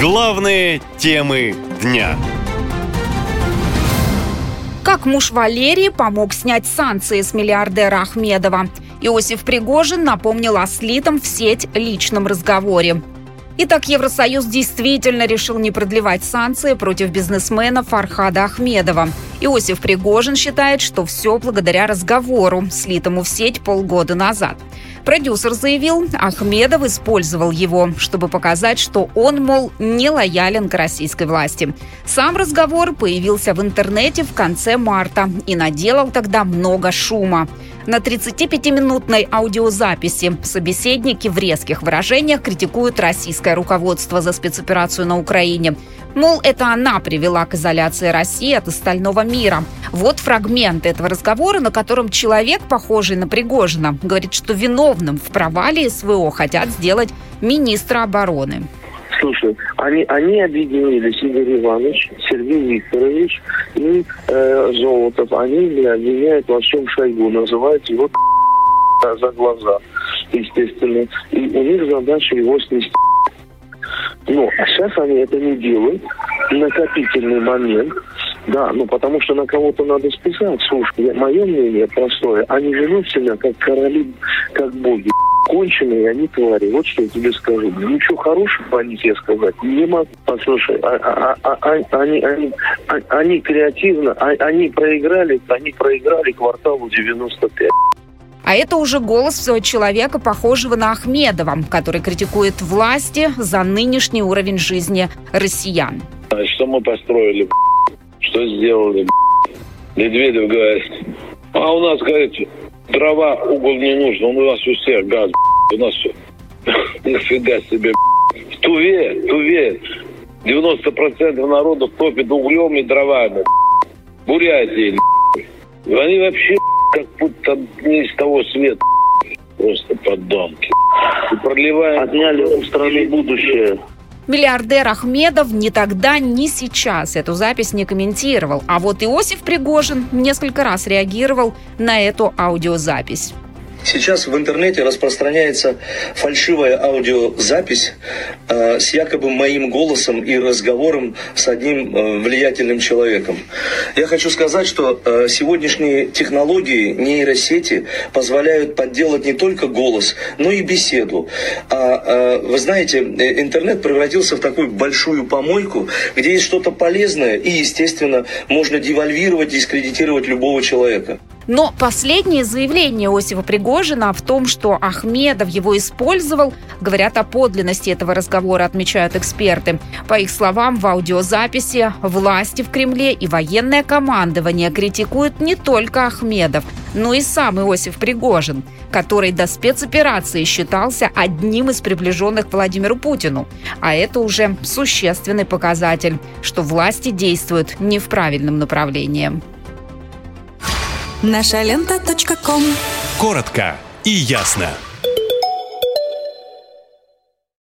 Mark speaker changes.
Speaker 1: Главные темы дня.
Speaker 2: Как муж Валерии помог снять санкции с миллиардера Ахмедова. Иосиф Пригожин напомнил о слитом в сеть личном разговоре. Итак, Евросоюз действительно решил не продлевать санкции против бизнесмена Фархада Ахмедова. Иосиф Пригожин считает, что все благодаря разговору, слитому в сеть полгода назад. Продюсер заявил, Ахмедов использовал его, чтобы показать, что он, мол, не лоялен к российской власти. Сам разговор появился в интернете в конце марта и наделал тогда много шума. На 35-минутной аудиозаписи собеседники в резких выражениях критикуют российское руководство за спецоперацию на Украине. Мол, это она привела к изоляции России от остального мира. Вот фрагмент этого разговора, на котором человек, похожий на Пригожина, говорит, что виновным в провале СВО хотят сделать министра обороны.
Speaker 3: Слушай, они, они объединились, Игорь Иванович, Сергей Викторович и э, Золотов. Они обвиняют во всем Шойгу, называют его за глаза, естественно. И у них задача его снести. А сейчас они это не делают. Накопительный момент. Да, ну потому что на кого-то надо списать. Слушай, мое мнение простое. Они ведут себя как короли, как боги конченые они твари. Вот что я тебе скажу. Ничего хорошего о них я сказать не могу. Послушай, а, а, а, а, они, они, а, они креативно, а, они проиграли, они проиграли кварталу 95.
Speaker 2: А это уже голос человека, похожего на Ахмедова, который критикует власти за нынешний уровень жизни россиян.
Speaker 4: Что мы построили, что сделали, Медведев говорит, а у нас, говорит, Дрова, угол не нужен, он у нас у всех газ, у нас все. Нифига себе, в Туве, в Туве 90% народу топит углем и дровами. Бурятии, они вообще как будто не из того света. Просто подонки. И проливаем...
Speaker 3: Отняли у страны будущее.
Speaker 2: Миллиардер Ахмедов ни тогда, ни сейчас эту запись не комментировал. А вот Иосиф Пригожин несколько раз реагировал на эту аудиозапись.
Speaker 5: Сейчас в интернете распространяется фальшивая аудиозапись э, с якобы моим голосом и разговором с одним э, влиятельным человеком. Я хочу сказать, что э, сегодняшние технологии нейросети позволяют подделать не только голос, но и беседу. А э, вы знаете, э, интернет превратился в такую большую помойку, где есть что-то полезное и, естественно, можно девальвировать, дискредитировать любого человека.
Speaker 2: Но последнее заявление Иосифа Пригожина в том, что Ахмедов его использовал, говорят о подлинности этого разговора, отмечают эксперты. По их словам, в аудиозаписи власти в Кремле и военное командование критикуют не только Ахмедов, но и сам Иосиф Пригожин, который до спецоперации считался одним из приближенных к Владимиру Путину. А это уже существенный показатель, что власти действуют не в правильном направлении.
Speaker 6: Наша лента.
Speaker 1: Коротко и ясно.